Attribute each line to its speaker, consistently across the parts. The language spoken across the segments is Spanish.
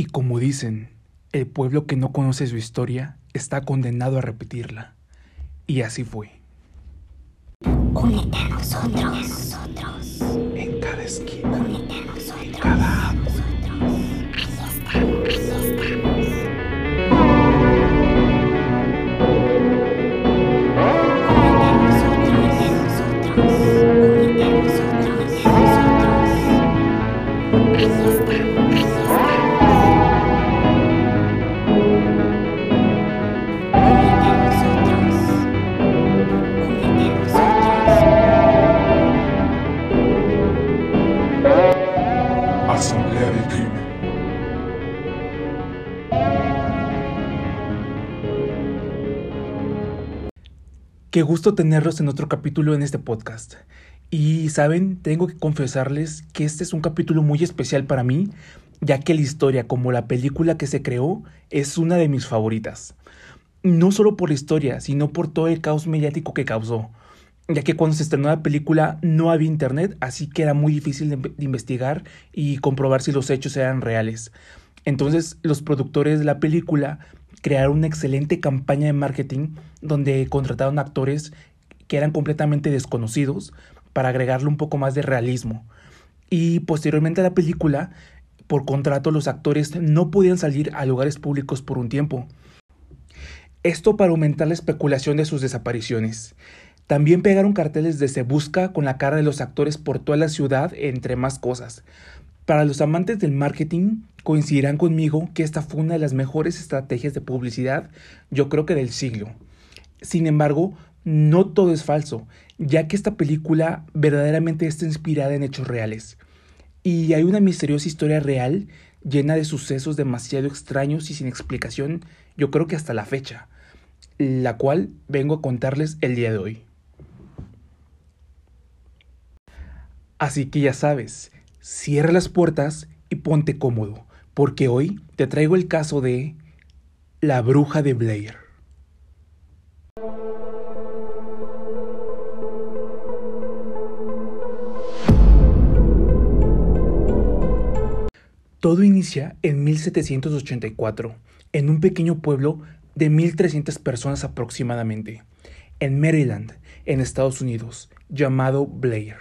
Speaker 1: Y como dicen, el pueblo que no conoce su historia está condenado a repetirla. Y así fue.
Speaker 2: Únete a nosotros.
Speaker 1: Qué gusto tenerlos en otro capítulo en este podcast. Y saben, tengo que confesarles que este es un capítulo muy especial para mí, ya que la historia, como la película que se creó, es una de mis favoritas. No solo por la historia, sino por todo el caos mediático que causó, ya que cuando se estrenó la película no había internet, así que era muy difícil de, investigar y comprobar si los hechos eran reales. Entonces los productores de la película crearon una excelente campaña de marketing donde contrataron actores que eran completamente desconocidos para agregarle un poco más de realismo. Y posteriormente a la película, por contrato los actores no podían salir a lugares públicos por un tiempo. Esto para aumentar la especulación de sus desapariciones. También pegaron carteles de Se Busca con la cara de los actores por toda la ciudad, entre más cosas. Para los amantes del marketing, coincidirán conmigo que esta fue una de las mejores estrategias de publicidad, yo creo que del siglo. Sin embargo, no todo es falso, ya que esta película verdaderamente está inspirada en hechos reales. Y hay una misteriosa historia real llena de sucesos demasiado extraños y sin explicación, yo creo que hasta la fecha, la cual vengo a contarles el día de hoy. Así que ya sabes, cierra las puertas y ponte cómodo, porque hoy te traigo el caso de la bruja de Blair. Todo inicia en 1784, en un pequeño pueblo de 1.300 personas aproximadamente, en Maryland, en Estados Unidos, llamado Blair.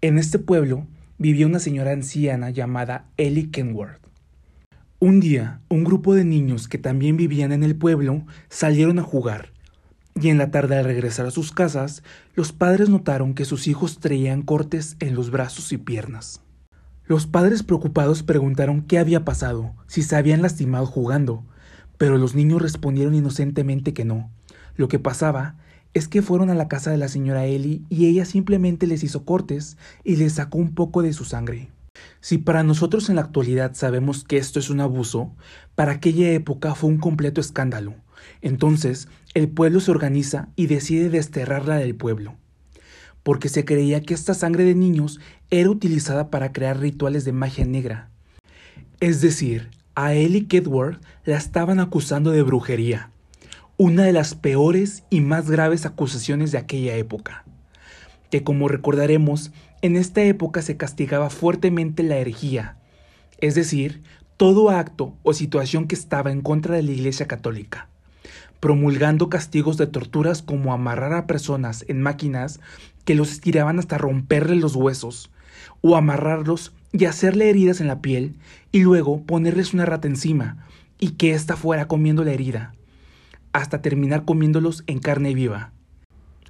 Speaker 1: En este pueblo vivía una señora anciana llamada Ellie Kenworth. Un día, un grupo de niños que también vivían en el pueblo salieron a jugar, y en la tarde al regresar a sus casas, los padres notaron que sus hijos traían cortes en los brazos y piernas. Los padres preocupados preguntaron qué había pasado, si se habían lastimado jugando, pero los niños respondieron inocentemente que no. Lo que pasaba es que fueron a la casa de la señora Ellie y ella simplemente les hizo cortes y les sacó un poco de su sangre. Si para nosotros en la actualidad sabemos que esto es un abuso, para aquella época fue un completo escándalo. Entonces, el pueblo se organiza y decide desterrarla del pueblo porque se creía que esta sangre de niños era utilizada para crear rituales de magia negra. Es decir, a Ellie Kedworth la estaban acusando de brujería, una de las peores y más graves acusaciones de aquella época, que como recordaremos, en esta época se castigaba fuertemente la herejía, es decir, todo acto o situación que estaba en contra de la Iglesia Católica promulgando castigos de torturas como amarrar a personas en máquinas que los estiraban hasta romperle los huesos, o amarrarlos y hacerle heridas en la piel, y luego ponerles una rata encima, y que ésta fuera comiendo la herida, hasta terminar comiéndolos en carne viva.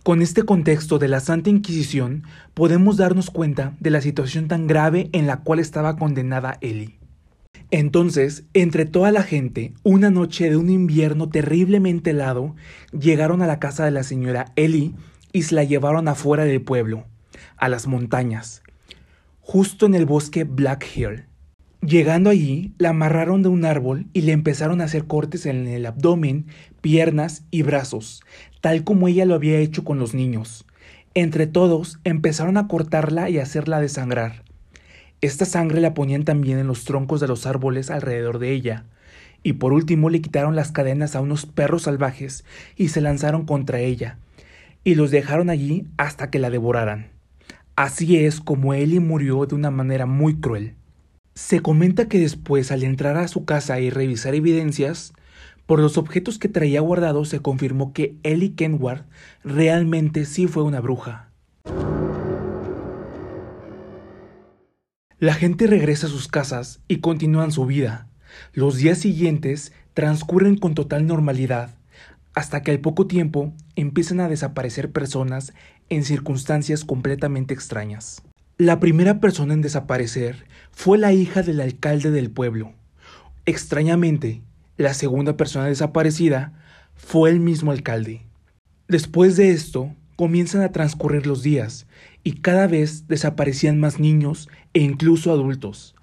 Speaker 1: Con este contexto de la Santa Inquisición, podemos darnos cuenta de la situación tan grave en la cual estaba condenada Eli. Entonces, entre toda la gente, una noche de un invierno terriblemente helado, llegaron a la casa de la señora Ellie y se la llevaron afuera del pueblo, a las montañas, justo en el bosque Black Hill. Llegando allí, la amarraron de un árbol y le empezaron a hacer cortes en el abdomen, piernas y brazos, tal como ella lo había hecho con los niños. Entre todos, empezaron a cortarla y hacerla desangrar. Esta sangre la ponían también en los troncos de los árboles alrededor de ella, y por último le quitaron las cadenas a unos perros salvajes y se lanzaron contra ella, y los dejaron allí hasta que la devoraran. Así es como Ellie murió de una manera muy cruel. Se comenta que después, al entrar a su casa y revisar evidencias, por los objetos que traía guardados se confirmó que Ellie Kenward realmente sí fue una bruja. La gente regresa a sus casas y continúan su vida. Los días siguientes transcurren con total normalidad, hasta que al poco tiempo empiezan a desaparecer personas en circunstancias completamente extrañas. La primera persona en desaparecer fue la hija del alcalde del pueblo. Extrañamente, la segunda persona desaparecida fue el mismo alcalde. Después de esto, comienzan a transcurrir los días y cada vez desaparecían más niños e incluso adultos.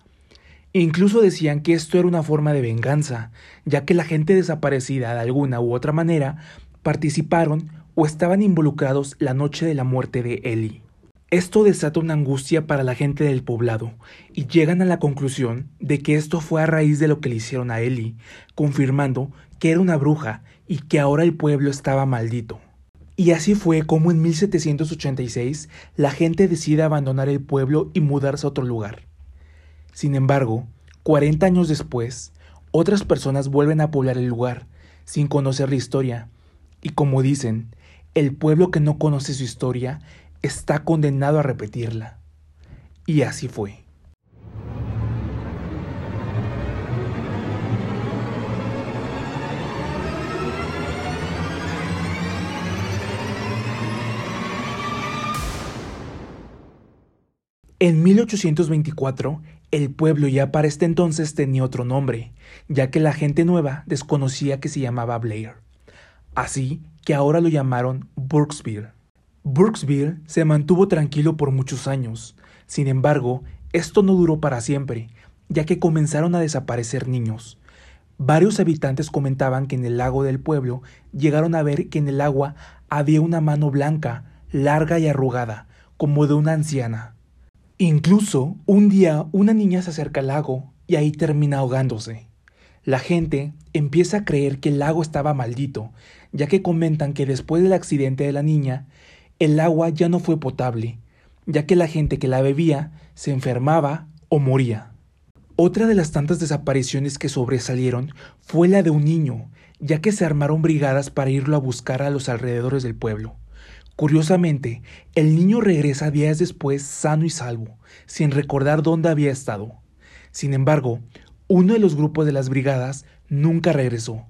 Speaker 1: Incluso decían que esto era una forma de venganza, ya que la gente desaparecida de alguna u otra manera participaron o estaban involucrados la noche de la muerte de Ellie. Esto desata una angustia para la gente del poblado y llegan a la conclusión de que esto fue a raíz de lo que le hicieron a Ellie, confirmando que era una bruja y que ahora el pueblo estaba maldito. Y así fue como en 1786 la gente decide abandonar el pueblo y mudarse a otro lugar. Sin embargo, 40 años después, otras personas vuelven a poblar el lugar, sin conocer la historia, y como dicen, el pueblo que no conoce su historia está condenado a repetirla. Y así fue. En 1824, el pueblo ya para este entonces tenía otro nombre, ya que la gente nueva desconocía que se llamaba Blair. Así que ahora lo llamaron Burksville. Burksville se mantuvo tranquilo por muchos años. Sin embargo, esto no duró para siempre, ya que comenzaron a desaparecer niños. Varios habitantes comentaban que en el lago del pueblo llegaron a ver que en el agua había una mano blanca, larga y arrugada, como de una anciana. Incluso un día una niña se acerca al lago y ahí termina ahogándose. La gente empieza a creer que el lago estaba maldito, ya que comentan que después del accidente de la niña, el agua ya no fue potable, ya que la gente que la bebía se enfermaba o moría. Otra de las tantas desapariciones que sobresalieron fue la de un niño, ya que se armaron brigadas para irlo a buscar a los alrededores del pueblo. Curiosamente, el niño regresa días después sano y salvo, sin recordar dónde había estado. Sin embargo, uno de los grupos de las brigadas nunca regresó,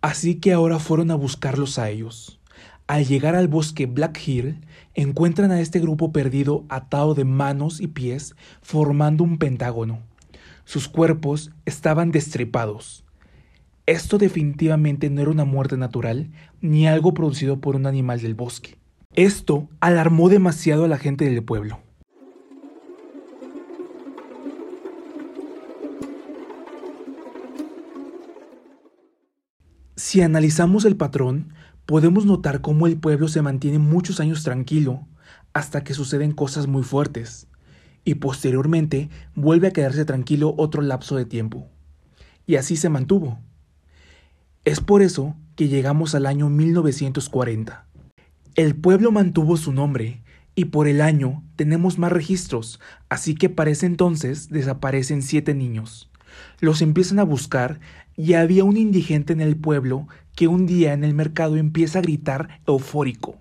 Speaker 1: así que ahora fueron a buscarlos a ellos. Al llegar al bosque Black Hill, encuentran a este grupo perdido atado de manos y pies, formando un pentágono. Sus cuerpos estaban destripados. Esto definitivamente no era una muerte natural, ni algo producido por un animal del bosque. Esto alarmó demasiado a la gente del pueblo. Si analizamos el patrón, podemos notar cómo el pueblo se mantiene muchos años tranquilo hasta que suceden cosas muy fuertes, y posteriormente vuelve a quedarse tranquilo otro lapso de tiempo. Y así se mantuvo. Es por eso que llegamos al año 1940. El pueblo mantuvo su nombre y por el año tenemos más registros, así que para ese entonces desaparecen siete niños. Los empiezan a buscar y había un indigente en el pueblo que un día en el mercado empieza a gritar eufórico.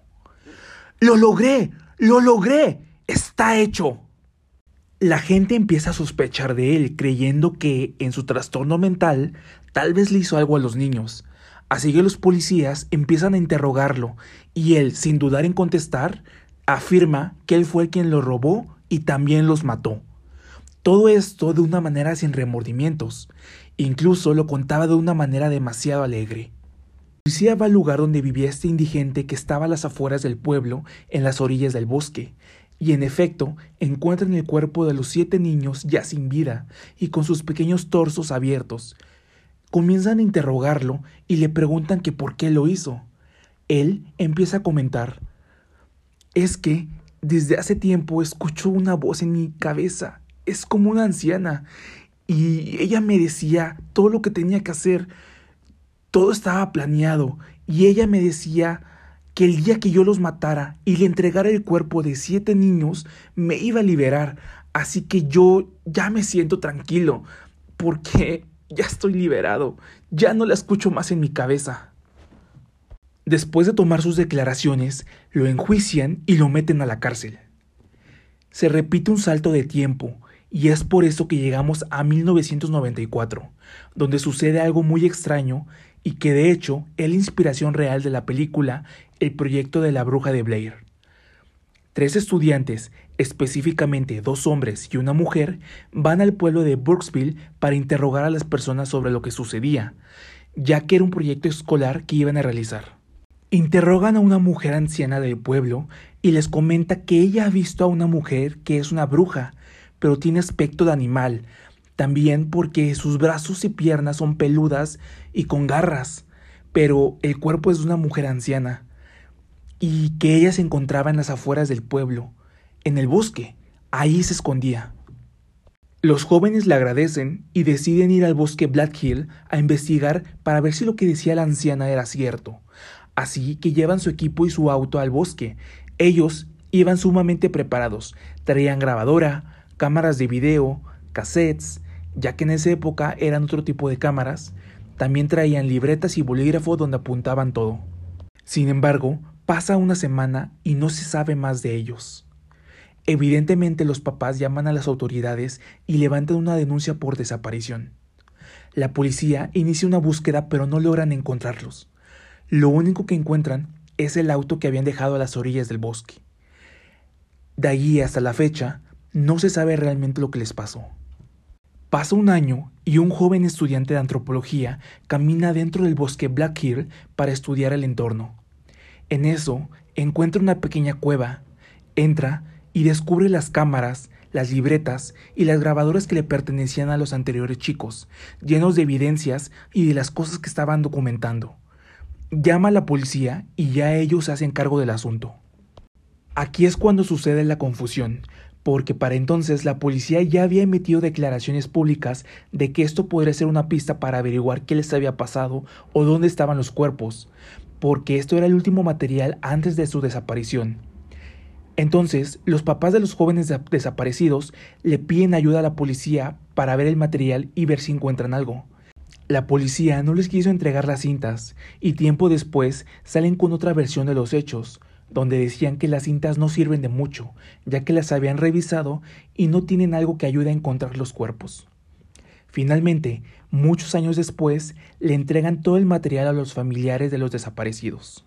Speaker 1: ¡Lo logré! ¡Lo logré! ¡Está hecho! La gente empieza a sospechar de él, creyendo que, en su trastorno mental, tal vez le hizo algo a los niños. Así que los policías empiezan a interrogarlo y él, sin dudar en contestar, afirma que él fue quien los robó y también los mató. Todo esto de una manera sin remordimientos. Incluso lo contaba de una manera demasiado alegre. Policía va al lugar donde vivía este indigente que estaba a las afueras del pueblo, en las orillas del bosque, y en efecto encuentran el cuerpo de los siete niños ya sin vida y con sus pequeños torsos abiertos, Comienzan a interrogarlo y le preguntan que por qué lo hizo. Él empieza a comentar, es que desde hace tiempo escucho una voz en mi cabeza, es como una anciana, y ella me decía todo lo que tenía que hacer, todo estaba planeado, y ella me decía que el día que yo los matara y le entregara el cuerpo de siete niños, me iba a liberar, Así que yo ya me siento tranquilo, porque ya estoy liberado, ya no la escucho más en mi cabeza. Después de tomar sus declaraciones, lo enjuician y lo meten a la cárcel. Se repite un salto de tiempo, y es por eso que llegamos a 1994, donde sucede algo muy extraño y que de hecho es la inspiración real de la película El proyecto de la bruja de Blair. Tres estudiantes, específicamente dos hombres y una mujer, van al pueblo de Brooksville para interrogar a las personas sobre lo que sucedía, ya que era un proyecto escolar que iban a realizar. Interrogan a una mujer anciana del pueblo y les comenta que ella ha visto a una mujer que es una bruja, pero tiene aspecto de animal, también porque sus brazos y piernas son peludas y con garras, pero el cuerpo es de una mujer anciana, y que ella se encontraba en las afueras del pueblo, en el bosque, ahí se escondía. Los jóvenes le agradecen y deciden ir al bosque Black Hill a investigar para ver si lo que decía la anciana era cierto. Así que llevan su equipo y su auto al bosque. Ellos iban sumamente preparados, traían grabadora, cámaras de video, cassettes, ya que en esa época eran otro tipo de cámaras, también traían libretas y bolígrafo donde apuntaban todo. Sin embargo, pasa una semana y no se sabe más de ellos. Evidentemente los papás llaman a las autoridades y levantan una denuncia por desaparición. La policía inicia una búsqueda pero no logran encontrarlos. Lo único que encuentran es el auto que habían dejado a las orillas del bosque. De allí hasta la fecha, no se sabe realmente lo que les pasó. Pasa un año y un joven estudiante de antropología camina dentro del bosque Black Hill para estudiar el entorno. En eso encuentra una pequeña cueva, entra y descubre las cámaras, las libretas y las grabadoras que le pertenecían a los anteriores chicos, llenos de evidencias y de las cosas que estaban documentando. Llama a la policía y ya ellos se hacen cargo del asunto. Aquí es cuando sucede la confusión, porque para entonces la policía ya había emitido declaraciones públicas de que esto podría ser una pista para averiguar qué les había pasado o dónde estaban los cuerpos, porque esto era el último material antes de su desaparición. Entonces, los papás de los jóvenes desaparecidos le piden ayuda a la policía para ver el material y ver si encuentran algo. La policía no les quiso entregar las cintas y tiempo después salen con otra versión de los hechos, donde decían que las cintas no sirven de mucho, ya que las habían revisado y no tienen algo que ayude a encontrar los cuerpos. Finalmente, muchos años después, le entregan todo el material a los familiares de los desaparecidos.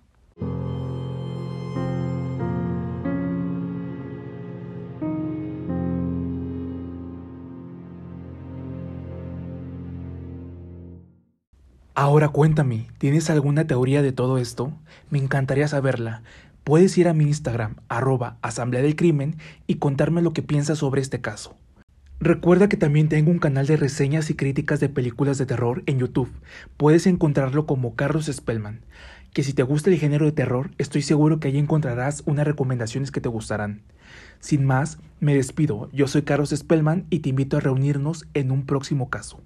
Speaker 1: Ahora cuéntame, ¿tienes alguna teoría de todo esto? Me encantaría saberla puedes ir a mi Instagram, arroba Asamblea del Crimen, y contarme lo que piensas sobre este caso. Recuerda que también tengo un canal de reseñas y críticas de películas de terror en YouTube. Puedes encontrarlo como Carlos Spellman. Que si te gusta el género de terror, estoy seguro que ahí encontrarás unas recomendaciones que te gustarán. Sin más, me despido. Yo soy Carlos Spellman y te invito a reunirnos en un próximo caso.